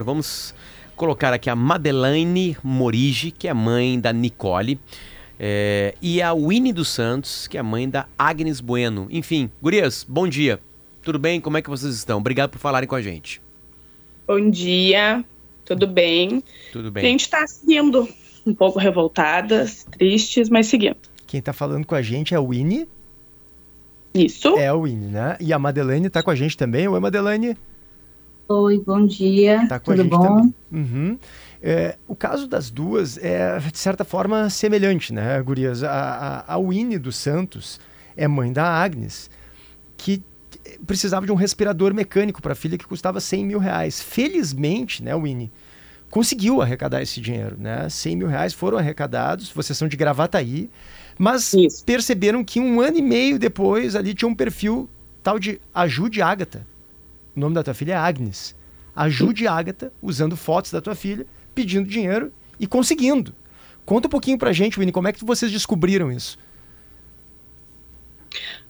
Vamos colocar aqui a Madeleine Morigi, que é mãe da Nicole, é, e a Winnie dos Santos, que é mãe da Agnes Bueno. Enfim, gurias, bom dia. Tudo bem? Como é que vocês estão? Obrigado por falarem com a gente. Bom dia, tudo bem? Tudo bem. A gente está seguindo, um pouco revoltadas, tristes, mas seguindo. Quem está falando com a gente é a Winnie. Isso. É a Winnie, né? E a Madeleine está com a gente também. Oi, Madeleine. Oi, bom dia. Tá com Tudo a gente bom? também. Uhum. É, o caso das duas é, de certa forma, semelhante, né, Gurias? A, a, a Winnie dos Santos é mãe da Agnes, que precisava de um respirador mecânico para a filha que custava 100 mil reais. Felizmente, né, Winnie, conseguiu arrecadar esse dinheiro, né? 100 mil reais foram arrecadados, vocês são de Gravataí, mas Isso. perceberam que um ano e meio depois ali tinha um perfil tal de Ajude Ágata. O nome da tua filha é Agnes. Ajude Ágata, usando fotos da tua filha, pedindo dinheiro e conseguindo. Conta um pouquinho pra gente, Winnie, como é que vocês descobriram isso?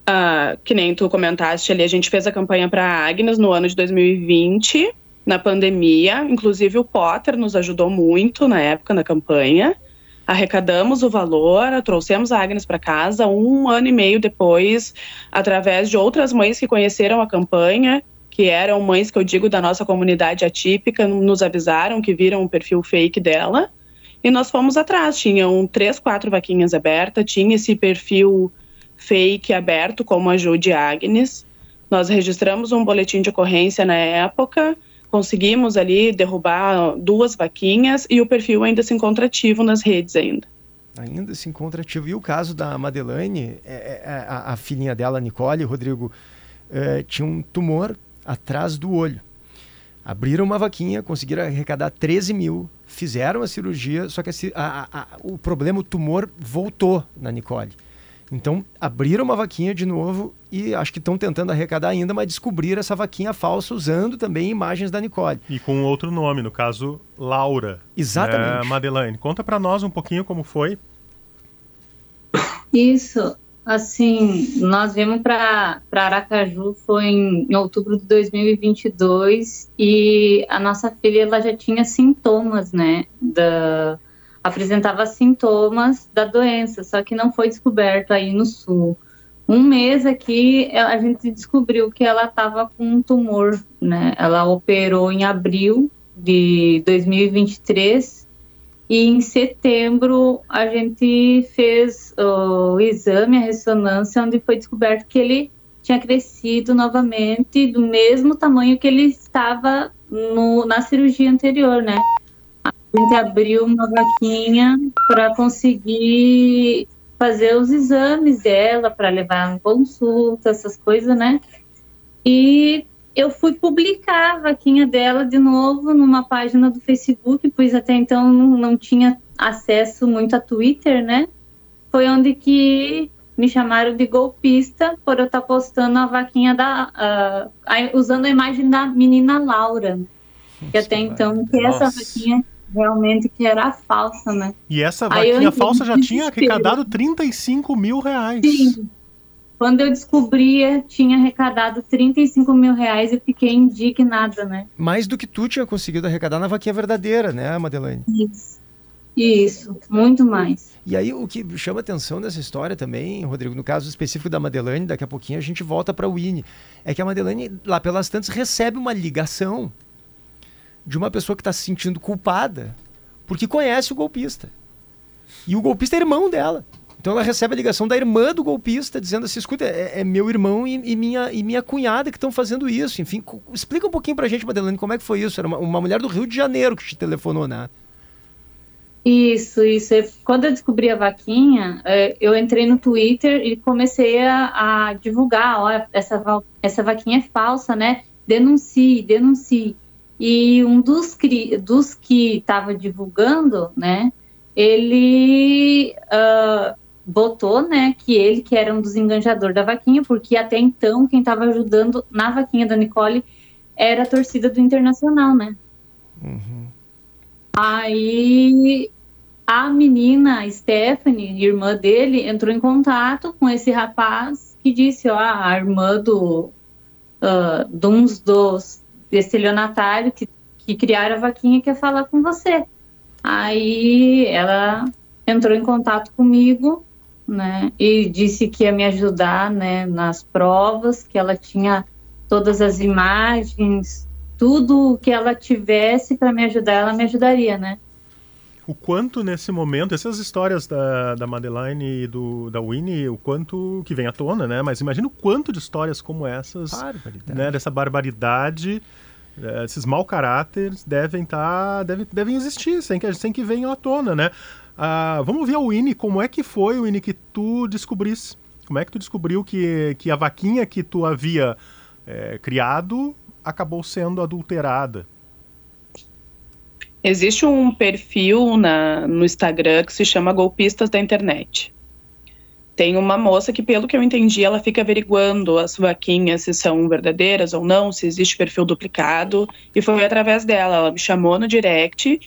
Ah, que nem tu comentaste ali, a gente fez a campanha para Agnes no ano de 2020, na pandemia. Inclusive o Potter nos ajudou muito na época na campanha. Arrecadamos o valor, trouxemos a Agnes para casa um ano e meio depois, através de outras mães que conheceram a campanha, que eram mães que eu digo da nossa comunidade atípica, nos avisaram que viram o perfil fake dela. E nós fomos atrás, tinham três, quatro vaquinhas abertas, tinha esse perfil fake aberto como ajude Agnes. Nós registramos um boletim de ocorrência na época, conseguimos ali derrubar duas vaquinhas e o perfil ainda se encontra ativo nas redes ainda. Ainda se encontra ativo. E o caso da Madeleine, é, é, a, a filhinha dela, Nicole, Rodrigo, é, tinha um tumor atrás do olho. Abriram uma vaquinha, conseguiram arrecadar 13 mil, fizeram a cirurgia, só que a a- a- o problema, o tumor, voltou na Nicole. Então, abriram uma vaquinha de novo e acho que estão tentando arrecadar ainda, mas descobriram essa vaquinha falsa usando também imagens da Nicole. E com outro nome, no caso, Laura. Exatamente. É, Madeleine, conta pra nós um pouquinho como foi. Isso, assim, nós viemos para Aracaju foi em, em outubro de 2022 e a nossa filha ela já tinha sintomas, né, da apresentava sintomas da doença, só que não foi descoberto aí no sul. Um mês aqui a gente descobriu que ela estava com um tumor, né? Ela operou em abril de 2023 e em setembro a gente fez o exame, a ressonância, onde foi descoberto que ele tinha crescido novamente do mesmo tamanho que ele estava no, na cirurgia anterior, né? A gente abriu uma vaquinha para conseguir fazer os exames dela, para levar em consulta, essas coisas, né? E eu fui publicar a vaquinha dela de novo numa página do Facebook, pois até então não, tinha acesso muito a Twitter, né? Foi onde que me chamaram de golpista por eu estar postando a vaquinha da. a- usando a imagem da menina Laura. Que até então, que essa Nossa. vaquinha realmente que era falsa, né? E essa vaquinha falsa já tinha arrecadado 35 mil reais. Sim. Quando eu descobria, tinha arrecadado 35 mil reais e fiquei indignada, né? Mais do que tu tinha conseguido arrecadar na vaquinha verdadeira, né, Madeleine? Isso. Isso, muito mais. E aí o que chama atenção dessa história também, Rodrigo, no caso específico da Madeleine, daqui a pouquinho a gente volta para o Winnie, é que a Madeleine, lá pelas tantas, recebe uma ligação de uma pessoa que está se sentindo culpada porque conhece o golpista. E o golpista é irmão dela. Então ela recebe a ligação da irmã do golpista dizendo assim, escuta, é, é meu irmão e, e minha, e minha cunhada que estão fazendo isso. Enfim, explica um pouquinho pra gente, Madeleine, como é que foi isso. Era uma, uma mulher do Rio de Janeiro que te telefonou, né? Isso, isso. Quando eu descobri a vaquinha, eh, eu entrei no Twitter e comecei a, a divulgar, ó, essa, essa vaquinha é falsa, né? Denuncie, denuncie. E um dos, dos que estava divulgando, né, ele ah, botou, né, que ele que era um dos enganjadores da vaquinha, porque até então quem estava ajudando na vaquinha da Nicole era a torcida do Internacional, né? Aí a menina, Stephanie, irmã dele, entrou em contato com esse rapaz que disse, ó, a irmã do, ah, de uns dos estelionatários que, que criaram a vaquinha quer falar com você. Aí ela entrou em contato comigo, né, e disse que ia me ajudar, né, nas provas, que ela tinha todas as imagens, tudo que ela tivesse para me ajudar, ela me ajudaria, né? O quanto nesse momento, essas histórias da, da Madeline e do, da Winnie, o quanto que vem à tona, né? Mas imagina o quanto de histórias como essas, né? Dessa barbaridade, eh, esses mau caráteres devem estar, tá, devem, devem existir, sem que, sem que venham à tona, né? Ah, vamos ver a Winnie, como é que foi, Winnie, que tu descobrisse? Como é que tu descobriu que, que a vaquinha que tu havia é, criado acabou sendo adulterada? Existe um perfil na, no Instagram que se chama Golpistas da Internet. Tem uma moça que, pelo que eu entendi, ela fica averiguando as vaquinhas se são verdadeiras ou não, se existe perfil duplicado. E foi através dela. Ela me chamou no direct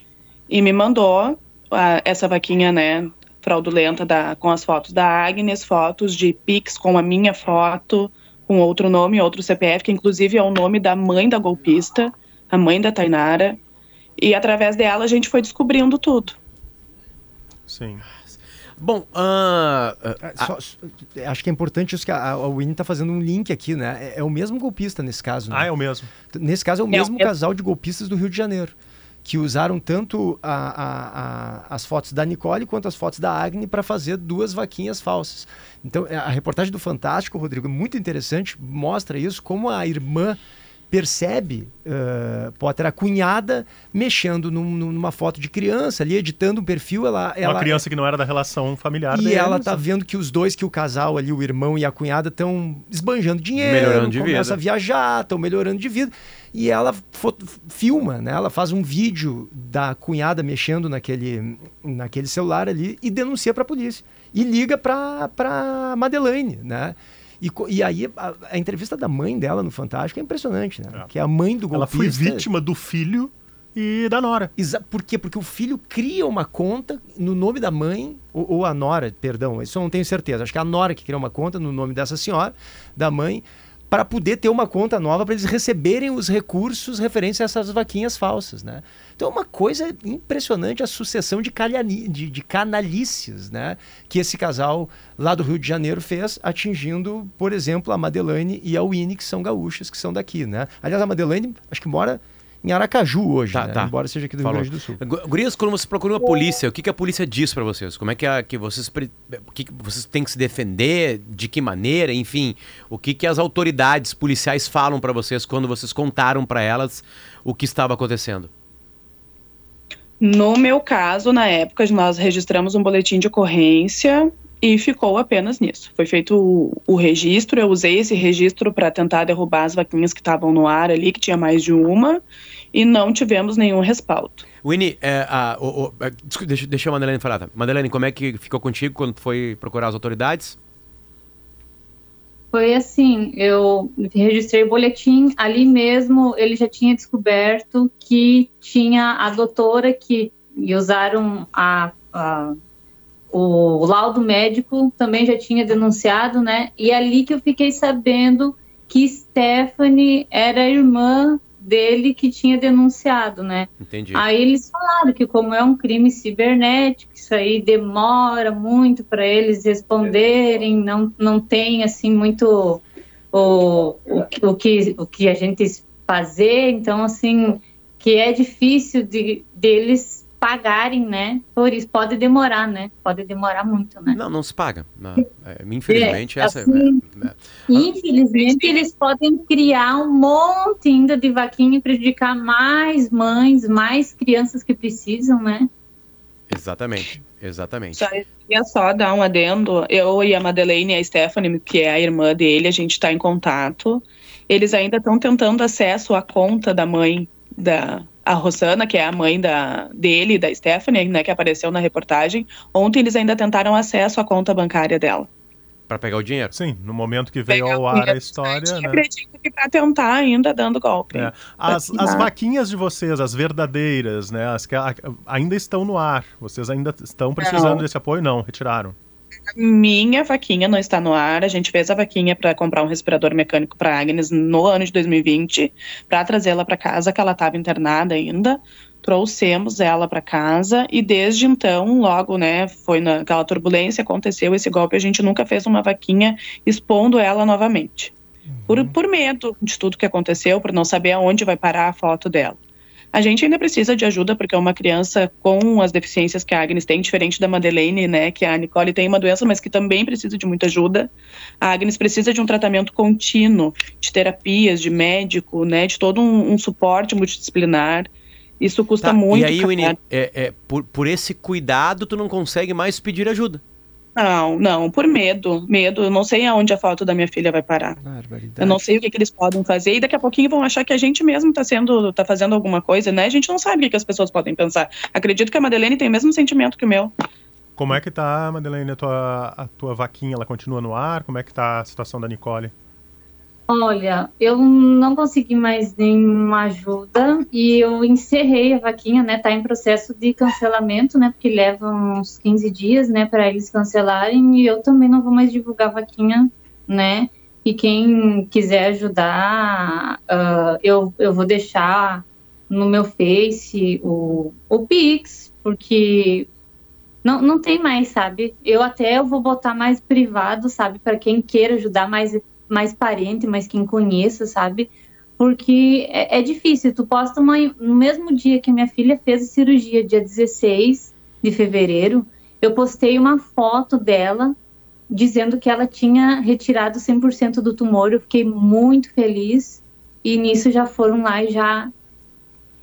e me mandou a, essa vaquinha, né, fraudulenta da, com as fotos da Agnes, fotos de Pix com a minha foto, com outro nome, outro CPF, que inclusive é o nome da mãe da golpista, a mãe da Tainara. E através dela a gente foi descobrindo tudo. Sim. Bom, uh, uh, Só, acho que é importante isso que a, a Winnie está fazendo um link aqui, né? É, é, o mesmo golpista nesse caso. Né? Ah, é o mesmo. Nesse caso é o mesmo é, casal de golpistas do Rio de Janeiro que usaram tanto a, a, a, as fotos da Nicole quanto as fotos da Agni para fazer duas vaquinhas falsas. Então, a reportagem do Fantástico, Rodrigo, é muito interessante, mostra isso, como a irmã percebe uh, Potter, a cunhada, mexendo num, numa foto de criança ali, editando um perfil. Ela, ela, Uma criança que não era da relação familiar E deles. ela tá vendo que os dois, que o casal ali, o irmão e a cunhada, estão esbanjando dinheiro, melhorando de começa vida. a viajar, estão melhorando de vida. E ela filma, né? Ela faz um vídeo da cunhada mexendo naquele, naquele celular ali e denuncia para a polícia. E liga para Madeleine, né? E, e aí a, a, entrevista da mãe dela no Fantástico é impressionante, né? É. Que é a mãe do golpista. Ela foi vítima do filho e da nora. Exa por quê? Porque o filho cria uma conta no nome da mãe, ou, ou, a nora, perdão, isso eu não tenho certeza. Acho que é a nora que cria uma conta no nome dessa senhora, da mãe, para poder ter uma conta nova para eles receberem os recursos referentes a essas vaquinhas falsas, né? Então é uma coisa impressionante a sucessão de, calhani, de, de canalices né, que esse casal lá do Rio de Janeiro fez, atingindo, por exemplo, a Madeleine e a Winnie, que são gaúchas, que são daqui. Né? Aliás, a Madeleine, acho que mora em Aracaju hoje, tá, né? tá. embora seja aqui do Falou. Rio Grande do Sul. Gurias, quando você procura uma polícia, o que, que a polícia diz para vocês? Como é que, a, que vocês o que, que vocês têm que se defender? De que maneira? Enfim, o que, que as autoridades policiais falam para vocês quando vocês contaram para elas o que estava acontecendo? No meu caso, na época, nós registramos um boletim de ocorrência e ficou apenas nisso. Foi feito o, o registro, eu usei esse registro para tentar derrubar as vaquinhas que estavam no ar ali, que tinha mais de uma, e não tivemos nenhum respaldo. Winnie, é, a, o, o, é, deixa, deixa a Madeleine falar. Tá? Madeleine, como é que ficou contigo quando foi procurar as autoridades? Foi assim, eu registrei o boletim, ali mesmo ele já tinha descoberto que tinha a doutora que usaram a, a, o laudo médico, também já tinha denunciado, né? E ali que eu fiquei sabendo que Stephanie era irmã dele que tinha denunciado, né? Entendi. Aí eles falaram que como é um crime cibernético, isso aí demora muito para eles responderem, não, não tem assim muito o, o, o, que, o que a gente fazer, então assim que é difícil de deles pagarem, né? Por isso pode demorar, né? Pode demorar muito, né? Não, não se paga. Não. É, infelizmente, é, essa assim, é, é, Infelizmente, eles podem criar um monte ainda de vaquinha e prejudicar mais mães, mais crianças que precisam, né? Exatamente, exatamente. Só, queria só dar um adendo. Eu e a Madeleine e a Stephanie, que é a irmã dele, a gente está em contato. Eles ainda estão tentando acesso à conta da mãe da, a Rosana, que é a mãe da, dele, da Stephanie, né, que apareceu na reportagem, ontem eles ainda tentaram acesso à conta bancária dela. Para pegar o dinheiro? Sim, no momento que veio ao ar a história. Né? acredito que para tentar ainda dando golpe. É. As, as vaquinhas de vocês, as verdadeiras, né, as que ainda estão no ar, vocês ainda estão precisando não. desse apoio? Não, retiraram. Minha vaquinha não está no ar. A gente fez a vaquinha para comprar um respirador mecânico para Agnes no ano de 2020, para trazê-la para casa, que ela estava internada ainda. Trouxemos ela para casa e desde então, logo, né, foi naquela turbulência, aconteceu esse golpe, a gente nunca fez uma vaquinha expondo ela novamente. Uhum. Por, por medo de tudo que aconteceu, por não saber aonde vai parar a foto dela. A gente ainda precisa de ajuda porque é uma criança com as deficiências que a Agnes tem, diferente da Madeleine, né, que a Nicole tem uma doença, mas que também precisa de muita ajuda. A Agnes precisa de um tratamento contínuo, de terapias, de médico, né, de todo um, um suporte multidisciplinar. Isso custa tá, muito. E aí, Winnie, é, é, por, por esse cuidado, tu não consegue mais pedir ajuda. Não, não, por medo. Medo. Eu não sei aonde a foto da minha filha vai parar. Eu não sei o que, que, eles podem fazer. E daqui a pouquinho vão achar que a gente mesmo está sendo, tá fazendo alguma coisa, né? A gente não sabe o que, que as pessoas podem pensar. Acredito que a Madeleine tem o mesmo sentimento que o meu. Como é que tá, Madeleine, a tua, a tua vaquinha? Ela continua no ar? Como é que tá a situação da Nicole? Olha, eu não consegui mais nenhuma ajuda e eu encerrei a vaquinha, né? Tá em processo de cancelamento, né? Porque leva uns 15 dias, né, para eles cancelarem e eu também não vou mais divulgar a vaquinha, né? E quem quiser ajudar, uh, eu, eu vou deixar no meu Face o, o Pix, porque não, não tem mais, sabe? Eu até eu vou botar mais privado, sabe? Para quem queira ajudar mais mais parente, mais quem conheça, sabe? Porque é, é difícil. Tu posta uma, no mesmo dia que minha filha fez a cirurgia, dia 16 de fevereiro, eu postei uma foto dela dizendo que ela tinha retirado 100% do tumor. Eu fiquei muito feliz. E nisso já foram lá e já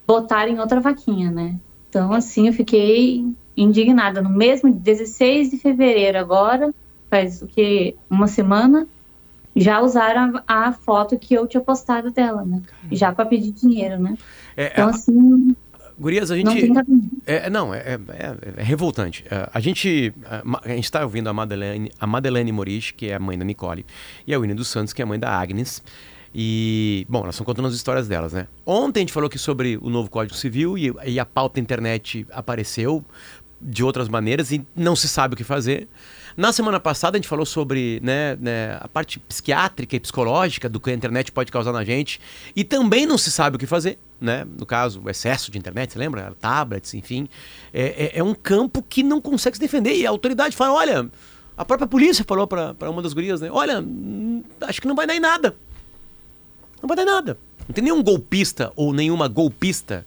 botaram em outra vaquinha, né? Então, assim, eu fiquei indignada. No mesmo 16 de fevereiro, agora, faz o que? Uma semana, já usaram a, a, foto que eu tinha postado dela, né? Já para pedir dinheiro, né? É, então, assim. Gurias, a gente. Não, é, não é, é, é, revoltante. É, a gente a, gente está ouvindo a Madeleine, a Madeleine Moris, que é a mãe da Nicole, e a Winnie dos Santos, que é a mãe da Agnes. E, bom, elas estão contando as histórias delas, né? Ontem a gente falou aqui sobre o novo Código Civil e, e a pauta internet apareceu de outras maneiras e não se sabe o que fazer. Na semana passada a gente falou sobre né, né, a parte psiquiátrica e psicológica do que a internet pode causar na gente e também não se sabe o que fazer. Né? No caso, o excesso de internet, você lembra? Tablets, enfim. É, é, é um campo que não consegue se defender. E a autoridade fala: olha, a própria polícia falou para uma das gurias, né? Olha, hum, acho que não vai dar em nada. Não vai dar em nada. Não tem nenhum golpista ou nenhuma golpista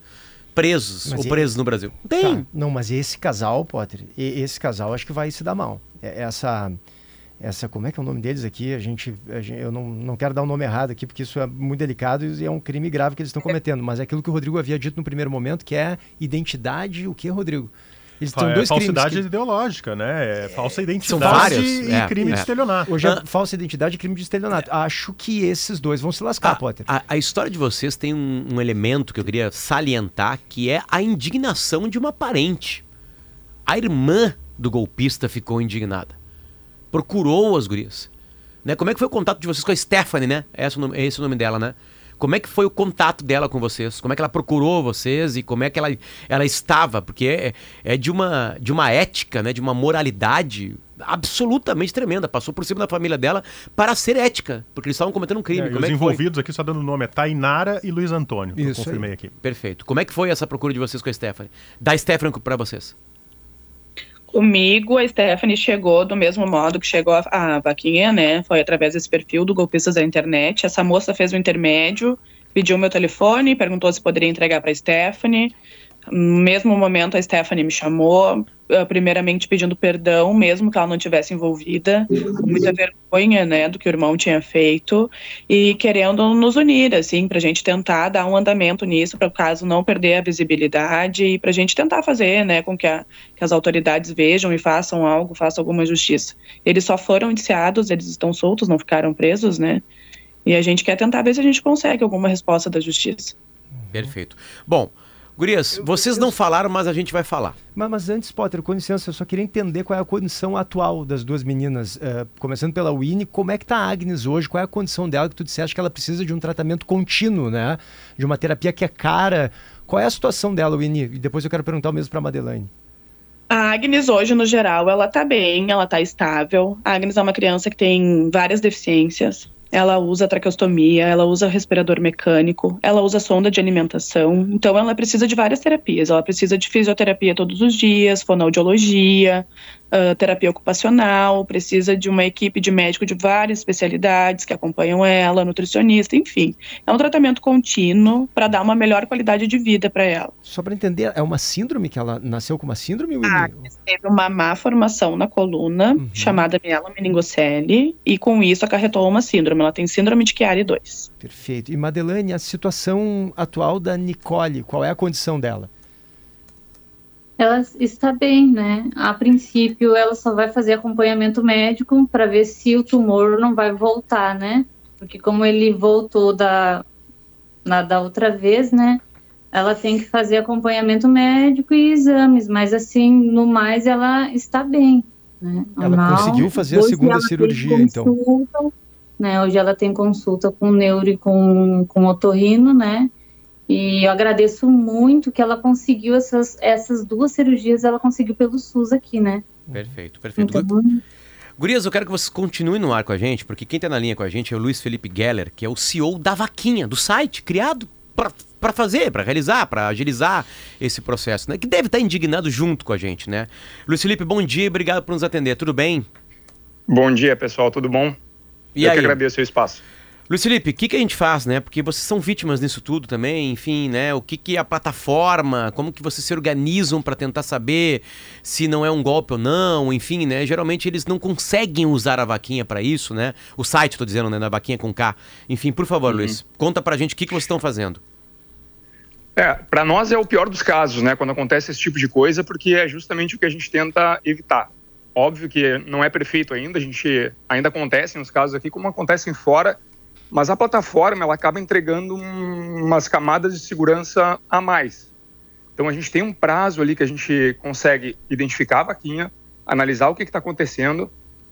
presos mas ou presos no Brasil. Tem. Tá. Não, mas esse casal, Potter, esse casal acho que vai se dar mal. É, essa essa como é que é o nome deles aqui? A gente, a gente, eu não, não quero dar o um nome errado aqui porque isso é muito delicado e é um crime grave que eles estão cometendo. Mas é aquilo que o Rodrigo havia dito no primeiro momento, que é identidade, o que, Rodrigo? Eles têm é, dois falsidade que... ideológica, né? É falsa identidade e é, crime é. de estelionato. Hoje é ah. falsa identidade e crime de estelionato. É. Acho que esses dois vão se lascar, a, Potter. A, a, história de vocês tem um, um elemento que eu queria salientar, que é a indignação de uma parente. A irmã do golpista ficou indignada procurou as gurias. Né? Como é que foi o contato de vocês com a Stephanie, né? É esse, o nome, esse é o nome dela, né? Como é que foi o contato dela com vocês? Como é que ela procurou vocês e como é que ela, ela estava? Porque é, é de, uma, de uma ética, né? de uma moralidade absolutamente tremenda. Passou por cima da família dela para ser ética, porque eles estavam cometendo um crime. É, Como os é envolvidos foi? aqui, só dando nome, é Tainara e Luiz Antônio. Isso, eu confirmei aí. aqui. Perfeito. Como é que foi essa procura de vocês com a Stephanie? Da Stephanie para vocês? Comigo, a Stephanie chegou do mesmo modo que chegou a, a vaquinha, né? Foi através desse perfil do Golpistas da Internet. Essa moça fez o intermédio, pediu meu telefone, perguntou se poderia entregar para a Stephanie. No mesmo momento, a Stephanie me chamou, primeiramente pedindo perdão, mesmo que ela não tivesse envolvida, com muita vergonha, né, do que o irmão tinha feito, e querendo nos unir, assim, para a gente tentar dar um andamento nisso, para o caso não perder a visibilidade, e para a gente tentar fazer, né, com que, a, que as autoridades vejam e façam algo, façam alguma justiça. Eles só foram indiciados, eles estão soltos, não ficaram presos, né, e a gente quer tentar ver se a gente consegue alguma resposta da justiça. Perfeito. Bom, Gurias, eu, vocês eu, não falaram, mas a gente vai falar. Mas, mas, antes, Potter, com licença, eu só queria entender qual é a condição atual das duas meninas. Uh, começando pela Winnie, como é que tá a Agnes hoje? Qual é a condição dela que tu disseste que ela precisa de um tratamento contínuo, né? De uma terapia que é cara. Qual é a situação dela, Winnie? E depois eu quero perguntar o mesmo para a Madeleine. A Agnes hoje, no geral, ela tá bem, ela tá estável. A Agnes é uma criança que tem várias deficiências. Ela usa traqueostomia, ela usa respirador mecânico, ela usa sonda de alimentação. Então, ela precisa de várias terapias. Ela precisa de fisioterapia todos os dias, fonoaudiologia, uh, terapia ocupacional, precisa de uma equipe de médico de várias especialidades que acompanham ela, nutricionista, enfim. É um tratamento contínuo para dar uma melhor qualidade de vida para ela. Só para entender, é uma síndrome que ela nasceu com uma síndrome? Ah, teve uma má formação na coluna, uhum. chamada mielomeningocele, e com isso acarretou uma síndrome. Ela tem síndrome de Chiari 2. Perfeito. E Madeleine, a situação atual da Nicole, qual é a condição dela? Ela está bem, né? A princípio, ela só vai fazer acompanhamento médico para ver se o tumor não vai voltar, né? Porque como ele voltou da, na, da outra vez, né? Ela tem que fazer acompanhamento médico e exames, mas assim, no mais, ela está bem. Né? Ela conseguiu fazer a segunda cirurgia, então. consulta, então. Né? Hoje ela tem consulta com neuro e com, com otorrino, né? E eu agradeço muito que ela conseguiu essas, essas duas cirurgias, ela conseguiu pelo SUS aqui, né? Perfeito, perfeito. Então, Gurias, eu quero que vocês continuem no ar com a gente, porque quem está na linha com a gente é o Luiz Felipe Geller, que é o CEO da Vaquinha, do site, criado para fazer, para realizar, para agilizar esse processo, né? Que deve estar tá indignado junto com a gente, né? Luiz Felipe, bom dia, obrigado por nos atender, tudo bem? Bom dia, pessoal, tudo bom? E eu aí? que agradeço o espaço. Luiz Felipe, o que, que a gente faz, né? Porque vocês são vítimas nisso tudo também, enfim, né? O que, que a plataforma, como que vocês se organizam para tentar saber se não é um golpe ou não, enfim, né? Geralmente eles não conseguem usar a vaquinha para isso, né? O site, tô dizendo, né? Da vaquinha com K. Enfim, por favor, uhum. Luiz, conta pra gente o que, que vocês estão fazendo. É, para nós é o pior dos casos, né? Quando acontece esse tipo de coisa, porque é justamente o que a gente tenta evitar. Óbvio que não é perfeito ainda, a gente ainda acontecem os casos aqui como acontecem fora, mas a plataforma ela acaba entregando um, umas camadas de segurança a mais. Então a gente tem um prazo ali que a gente consegue identificar a vaquinha, analisar o que está acontecendo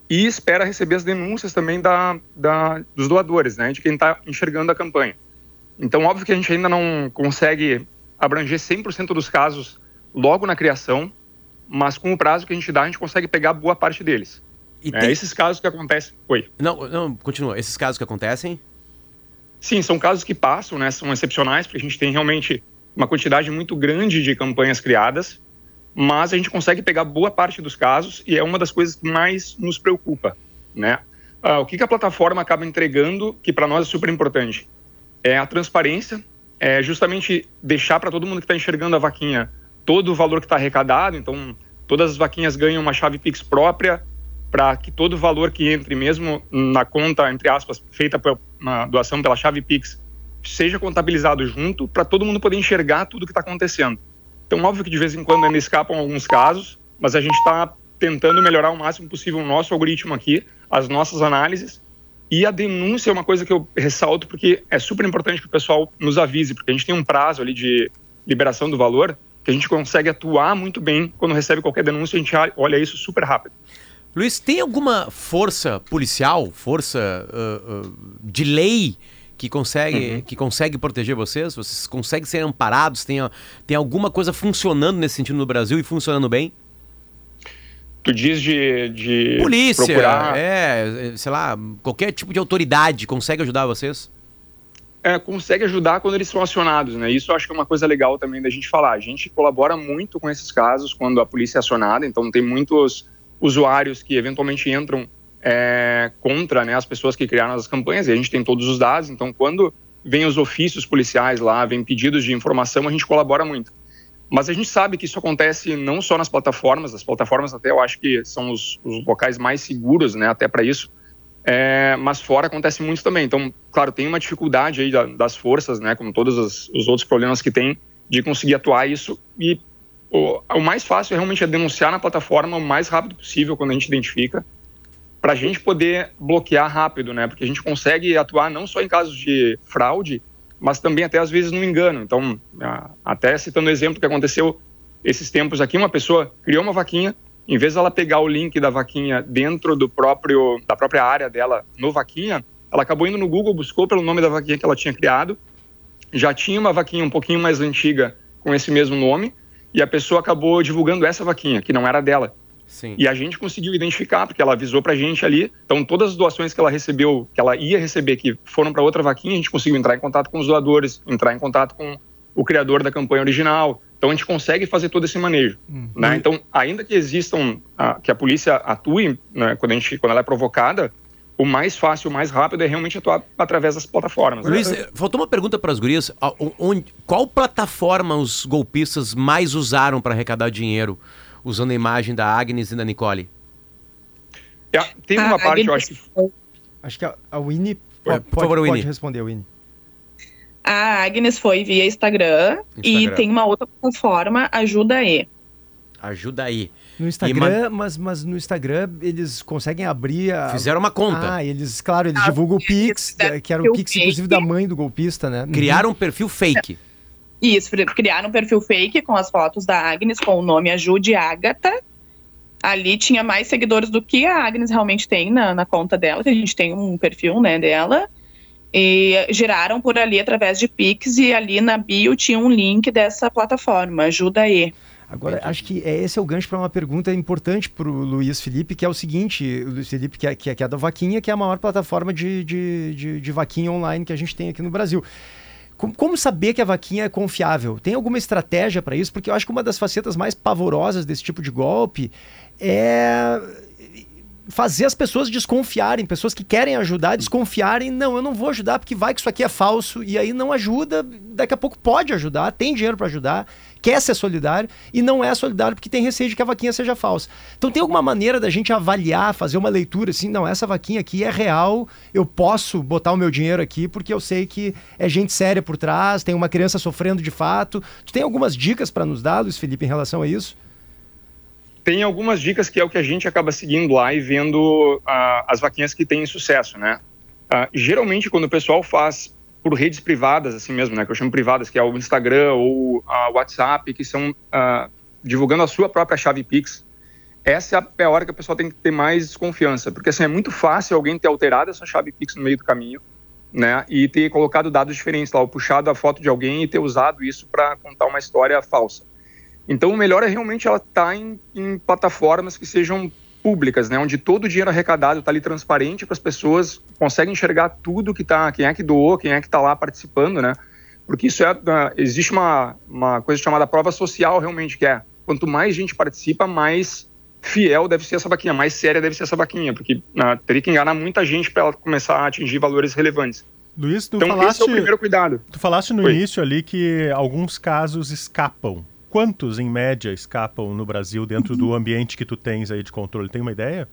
e espera receber as denúncias também da, da dos doadores, né, de quem está enxergando a campanha. Então, óbvio que a gente ainda não consegue abranger 100% dos casos logo na criação, mas com o prazo que a gente dá, a gente consegue pegar boa parte deles. E é, tem... Esses casos que acontecem. Oi. Não, não, continua. Esses casos que acontecem Sim, são casos que passam, né? São excepcionais, porque a gente tem realmente uma quantidade muito grande de campanhas criadas, mas a gente consegue pegar boa parte dos casos e é uma das coisas que mais nos preocupa, né? Ah, o que, que a plataforma acaba entregando, que para nós é super importante, é a transparência, é justamente deixar para todo mundo que está enxergando a vaquinha todo o valor que está arrecadado, então todas as vaquinhas ganham uma chave Pix própria, para que todo o valor que entre, mesmo na conta, entre aspas, feita por uma doação pela chave Pix, seja contabilizado junto, para todo mundo poder enxergar tudo o que está acontecendo. Então, óbvio que de vez em quando ainda escapam alguns casos, mas a gente está tentando melhorar o máximo possível o nosso algoritmo aqui, as nossas análises. E a denúncia é uma coisa que eu ressalto porque é super importante que o pessoal nos avise, porque a gente tem um prazo ali de liberação do valor que a gente consegue atuar muito bem quando recebe qualquer denúncia, a gente olha isso super rápido. Luiz, tem alguma força policial, força uh, uh, de lei que consegue, uhum. que consegue proteger vocês? Vocês conseguem ser amparados? Tem, tem alguma coisa funcionando nesse sentido no Brasil e funcionando bem? Tu diz de, de Polícia, procurar... é, sei lá, qualquer tipo de autoridade consegue ajudar vocês? É, consegue ajudar quando eles são acionados, né? Isso eu acho que é uma coisa legal também da gente falar. A gente colabora muito com esses casos quando a polícia é acionada, então tem muitos usuários que eventualmente entram é, contra né, as pessoas que criaram as campanhas, e a gente tem todos os dados, então quando vem os ofícios policiais lá, vem pedidos de informação, a gente colabora muito. Mas a gente sabe que isso acontece não só nas plataformas, as plataformas até eu acho que são os, os locais mais seguros, né, até para isso, é, mas fora acontece muito também. Então, claro, tem uma dificuldade aí das forças, né, como todos os, os outros problemas que tem, de conseguir atuar isso e o, o mais fácil é realmente é denunciar na plataforma o mais rápido possível quando a gente identifica, para a gente poder bloquear rápido, né? Porque a gente consegue atuar não só em casos de fraude, mas também até às vezes no engano. Então, até citando o exemplo que aconteceu esses tempos aqui, uma pessoa criou uma vaquinha, em vez dela pegar o link da vaquinha dentro do próprio da própria área dela no vaquinha, ela acabou indo no Google, buscou pelo nome da vaquinha que ela tinha criado, já tinha uma vaquinha um pouquinho mais antiga com esse mesmo nome, e a pessoa acabou divulgando essa vaquinha, que não era dela. Sim. E a gente conseguiu identificar, porque ela avisou pra gente ali. Então, todas as doações que ela recebeu, que ela ia receber, que foram para outra vaquinha, a gente conseguiu entrar em contato com os doadores, entrar em contato com o criador da campanha original. Então, a gente consegue fazer todo esse manejo. Uhum. Né? Então, ainda que existam, a, que a polícia atue, né, quando, a gente, quando ela é provocada, o mais fácil, o mais rápido é realmente atuar através das plataformas. Né? Luiz, faltou uma pergunta para as gurias. Onde, qual plataforma os golpistas mais usaram para arrecadar dinheiro, usando a imagem da Agnes e da Nicole? É, tem uma a parte, Agnes... eu acho que... Acho que a, a Winnie pode, Por favor, pode, Winnie. responder, Winnie. A Agnes foi via Instagram, Instagram, e tem uma outra plataforma, Ajuda aí. Ajuda aí. No Instagram, mas, mas no Instagram eles conseguem abrir a... Fizeram uma conta. Ah, eles, claro, eles ah, divulgam o Pix, que era o Pix, fake. inclusive, da mãe do golpista, né? Uhum. Criaram um perfil fake. Isso, criaram um perfil fake com as fotos da Agnes, com o nome Ajude Agatha. Ali tinha mais seguidores do que a Agnes realmente tem na, na conta dela, que a gente tem um perfil, né, dela. E geraram por ali através de Pix e ali na bio tinha um link dessa plataforma, Ajuda aí. Agora, Entendi. acho que é, esse é o gancho para uma pergunta importante para o Luiz Felipe, que é o seguinte: o Luiz Felipe, que é, que é, que é da Vaquinha, que é a maior plataforma de, de, de, de vaquinha online que a gente tem aqui no Brasil. Como saber que a vaquinha é confiável? Tem alguma estratégia para isso? Porque eu acho que uma das facetas mais pavorosas desse tipo de golpe é fazer as pessoas desconfiarem, pessoas que querem ajudar, desconfiarem, não, eu não vou ajudar porque vai que isso aqui é falso, e aí não ajuda, daqui a pouco pode ajudar, tem dinheiro para ajudar, quer ser solidário e não é solidário porque tem receio de que a vaquinha seja falsa. Então tem alguma maneira da gente avaliar, fazer uma leitura assim, não, essa vaquinha aqui é real, eu posso botar o meu dinheiro aqui porque eu sei que é gente séria por trás, tem uma criança sofrendo de fato. Tu tem algumas dicas para nos dar, Luiz Felipe, em relação a isso? tem algumas dicas que é o que a gente acaba seguindo lá e vendo uh, as vaquinhas que têm sucesso, né? Uh, geralmente, quando o pessoal faz por redes privadas, assim mesmo, né? Que eu chamo privadas, que é o Instagram ou o WhatsApp, que são uh, divulgando a sua própria chave Pix, essa é a hora que a pessoa tem que ter mais desconfiança, porque assim, é muito fácil alguém ter alterado essa chave Pix no meio do caminho, né? E ter colocado dados diferentes lá, ou puxado a foto de alguém e ter usado isso para contar uma história falsa. Então, o melhor é realmente ela estar tá em, em, plataformas que sejam públicas, né, onde todo o dinheiro arrecadado está ali transparente para as pessoas conseguem enxergar tudo que está, quem é que doou, quem é que está lá participando, né? Porque isso é, ah, existe uma, uma coisa chamada prova social realmente que é quanto mais gente participa, mais fiel deve ser essa vaquinha, mais séria deve ser essa vaquinha, porque uh, teria que enganar muita gente para ela começar a atingir valores relevantes. Luiz, tu então, falaste, esse é o primeiro cuidado. Tu falaste no Foi. início ali que alguns casos escapam Quantos, em média, escapam no Brasil dentro do ambiente que tu tens aí de controle? Tem uma ideia?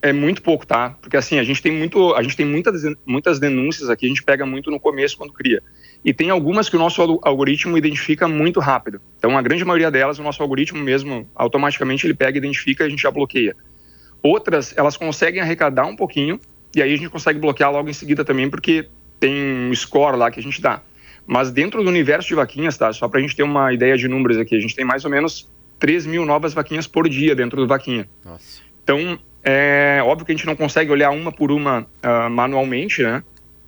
É muito pouco, tá? Porque assim, a gente tem muito, a gente tem muitas, muitas denúncias aqui, a gente pega muito no começo quando cria. E tem algumas que o nosso algoritmo identifica muito rápido. Então, a grande maioria delas, o nosso algoritmo mesmo, automaticamente ele pega, identifica e a gente já bloqueia. Outras, elas conseguem arrecadar um pouquinho, e aí a gente consegue bloquear logo em seguida também, porque tem um score lá que a gente dá. Mas dentro do universo de vaquinhas, tá? Só para a gente ter uma ideia de números aqui, a gente tem mais ou menos 3 mil novas vaquinhas por dia dentro do vaquinha. Nossa. Então, é óbvio que a gente não consegue olhar uma por uma uh, manualmente, né?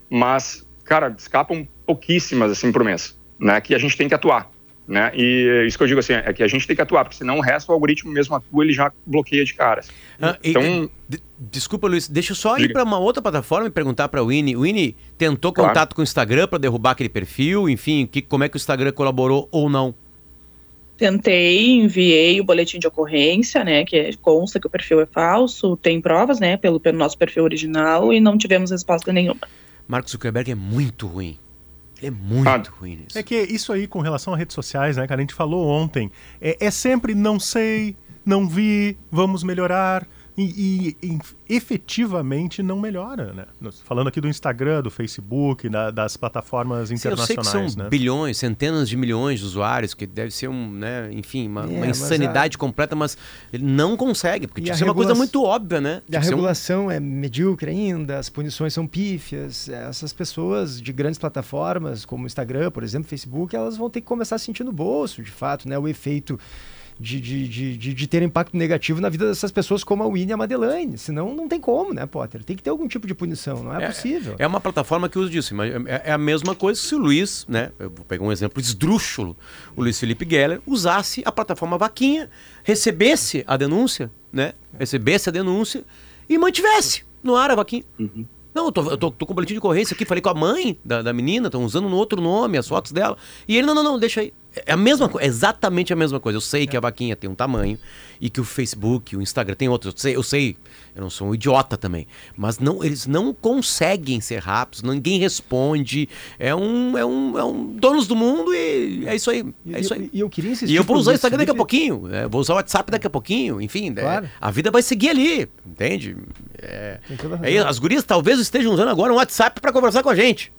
Mas, cara, escapam pouquíssimas assim por mês, né? Que a gente tem que atuar. Né? E isso que eu digo assim, é que a gente tem que atuar, porque senão o resto o algoritmo mesmo atua, ele já bloqueia de caras. Ah, então, e, desculpa, Luiz, deixa eu só diga. ir para uma outra plataforma e perguntar para o Winnie. O Winnie tentou claro. contato com o Instagram para derrubar aquele perfil, enfim, que, como é que o Instagram colaborou ou não? Tentei, enviei o boletim de ocorrência, né, que consta que o perfil é falso, tem provas, né, pelo, pelo nosso perfil original e não tivemos resposta nenhuma. Marcos Zuckerberg é muito ruim. É muito ah, ruim isso. É que isso aí com relação a redes sociais, né, cara? A gente falou ontem. É, é sempre não sei, não vi, vamos melhorar. E, e, e, efetivamente não melhora, né? Falando aqui do Instagram, do Facebook, da, das plataformas internacionais. Sim, eu sei que são né? bilhões, centenas de milhões de usuários, que deve ser um, né, enfim, uma, é, uma insanidade a... completa, mas ele não consegue, porque tinha que ser regula... uma coisa muito óbvia, né? E a regulação um... é medíocre ainda, as punições são pífias. Essas pessoas de grandes plataformas, como Instagram, por exemplo, Facebook, elas vão ter que começar a sentir no bolso, de fato, né? O efeito de, de, de, de, de ter impacto negativo na vida dessas pessoas como a Winnie e a Madeleine. Senão não tem como, né, Potter? Tem que ter algum tipo de punição, não é, é possível. É uma plataforma que usa disso, mas é, é a mesma coisa se o Luiz, né? Eu vou pegar um exemplo esdrúxulo, o Luiz Felipe Geller usasse a plataforma Vaquinha, recebesse a denúncia, né? Recebesse a denúncia e mantivesse no ar a Vaquinha. Uhum. Não, eu tô, eu tô, tô com o boletim de ocorrência aqui, falei com a mãe da, da menina, estão usando um outro nome, as fotos dela. E ele, não, não, não, deixa aí. É a mesma coisa, exatamente a mesma coisa. Eu sei que a vaquinha tem um tamanho e que o Facebook, o Instagram tem outro. Eu sei, eu sei, eu não sou um idiota também. Mas não, eles não conseguem ser rápidos, ninguém responde. É um, é um, é um donos do mundo e é isso aí. É isso aí. E eu, eu queria insistir. E eu vou usar o Instagram daqui a pouquinho, é, vou usar o WhatsApp daqui a pouquinho, enfim. É, claro. É, a vida vai seguir ali, entende? É, é, as gurias talvez estejam usando agora um WhatsApp para conversar com a gente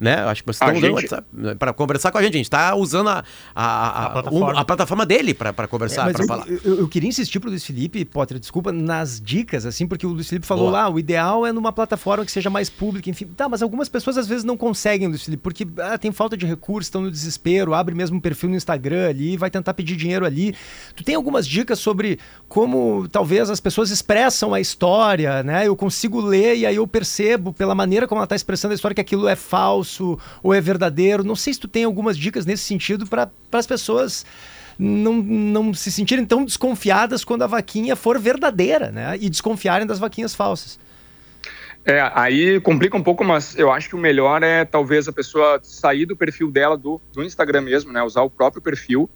né? Acho que vocês estão usando o WhatsApp né, para conversar com a gente. A gente está usando a, a, a, a, plataforma. a plataforma dele para conversar, é, para falar. Eu, eu, queria insistir para o Luiz Felipe, Potter, desculpa, nas dicas, assim, porque o Luiz Felipe falou Boa. lá, o ideal é numa plataforma que seja mais pública, enfim. Tá, mas algumas pessoas às vezes não conseguem, Luiz Felipe, porque ah, tem falta de recursos, estão no desespero, abre mesmo um perfil no Instagram ali, vai tentar pedir dinheiro ali. Tu tem algumas dicas sobre como talvez as pessoas expressam a história, né? Eu consigo ler e aí eu percebo pela maneira como ela está expressando a história que aquilo é falso falso ou é verdadeiro. Não sei se tu tem algumas dicas nesse sentido para as pessoas não, não se sentirem tão desconfiadas quando a vaquinha for verdadeira, né? E desconfiarem das vaquinhas falsas. É, aí complica um pouco, mas eu acho que o melhor é talvez a pessoa sair do perfil dela do, do Instagram mesmo, né? Usar o próprio perfil,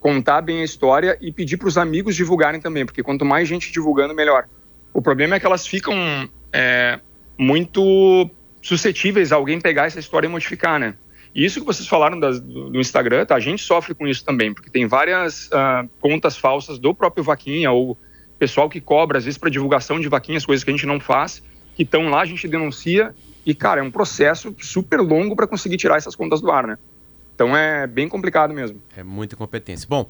contar bem a história e pedir para os amigos divulgarem também, porque quanto mais gente divulgando, melhor. O problema é que elas ficam é, muito suscetíveis a alguém pegar essa história e modificar, né? E isso que vocês falaram das, do, do, Instagram, tá? A gente sofre com isso também, porque tem várias uh, contas falsas do próprio Vaquinha ou pessoal que cobra, às vezes, para divulgação de vaquinhas, coisas que a gente não faz, que estão lá, a gente denuncia e, cara, é um processo super longo para conseguir tirar essas contas do ar, né? Então é bem complicado mesmo. É muita incompetência. Bom,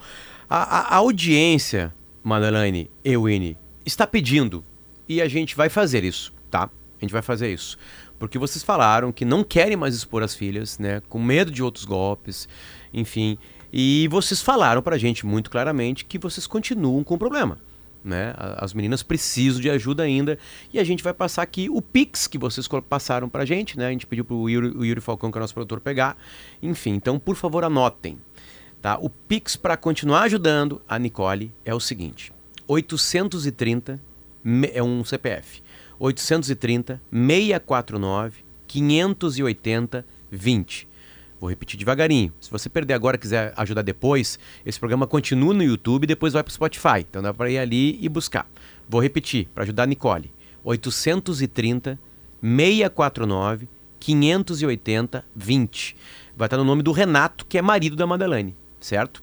a, a, audiência, Madeleine, Ewine, está pedindo e a gente vai fazer isso, tá? A gente vai fazer isso porque vocês falaram que não querem mais expor as filhas, né, com medo de outros golpes, enfim. E vocês falaram pra gente muito claramente que vocês continuam com o problema. Né? As meninas precisam de ajuda ainda. E a gente vai passar aqui o Pix que vocês passaram pra gente, né? A gente pediu pro Yuri, o Yuri Falcão, que é o nosso produtor, pegar. Enfim, então, por favor, anotem. Tá? O Pix para continuar ajudando a Nicole é o seguinte: 830 é um CPF. 830 649 580 20. Vou repetir devagarinho. Se você perder agora e quiser ajudar depois, esse programa continua no YouTube e depois vai para o Spotify. Então dá para ir ali e buscar. Vou repetir para ajudar a Nicole. 830 649 580 20. Vai estar no nome do Renato, que é marido da Madeleine, certo?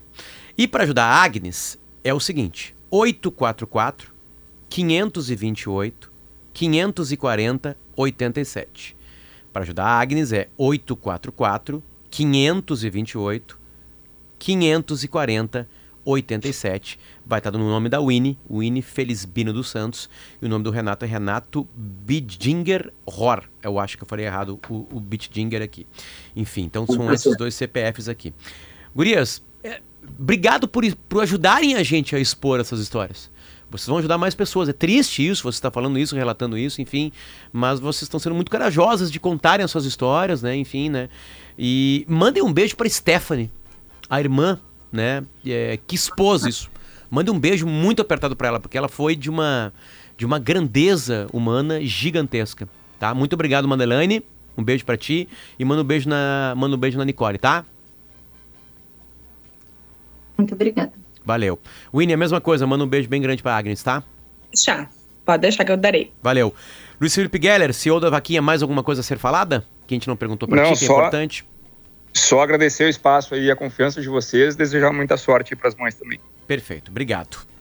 E para ajudar a Agnes é o seguinte: 844 528 540 87. Para ajudar a Agnes é 844 528 540 87. Vai estar no nome da Winnie, Winnie Felizbino dos Santos. E o nome do Renato é Renato Bidjinger Ror. Eu acho que eu falei errado o, o Bidjinger aqui. Enfim, então são esses dois CPFs aqui. Gurias, é, obrigado por, por ajudarem a gente a expor essas histórias. Vocês vão ajudar mais pessoas. É triste isso, você está falando isso, relatando isso, enfim. Mas vocês estão sendo muito corajosas de contarem as suas histórias, né? Enfim, né? E mandem um beijo para Stephanie, a irmã, né? É, que expôs isso. Mande um beijo muito apertado para ela, porque ela foi de uma, de uma grandeza humana gigantesca, tá? Muito obrigado, Madeleine. Um beijo para ti e manda um beijo na, manda um beijo na Nicole, tá? Muito obrigada. Valeu. Winnie, a mesma coisa, manda um beijo bem grande pra Agnes, tá? Já. Pode deixar que eu darei. Valeu. Luiz Felipe Geller, CEO da Vaquinha, mais alguma coisa a ser falada? Que a gente não perguntou pra não, ti, que só, é importante. Só agradecer o espaço e a confiança de vocês, desejar muita sorte para as mães também. Perfeito, obrigado.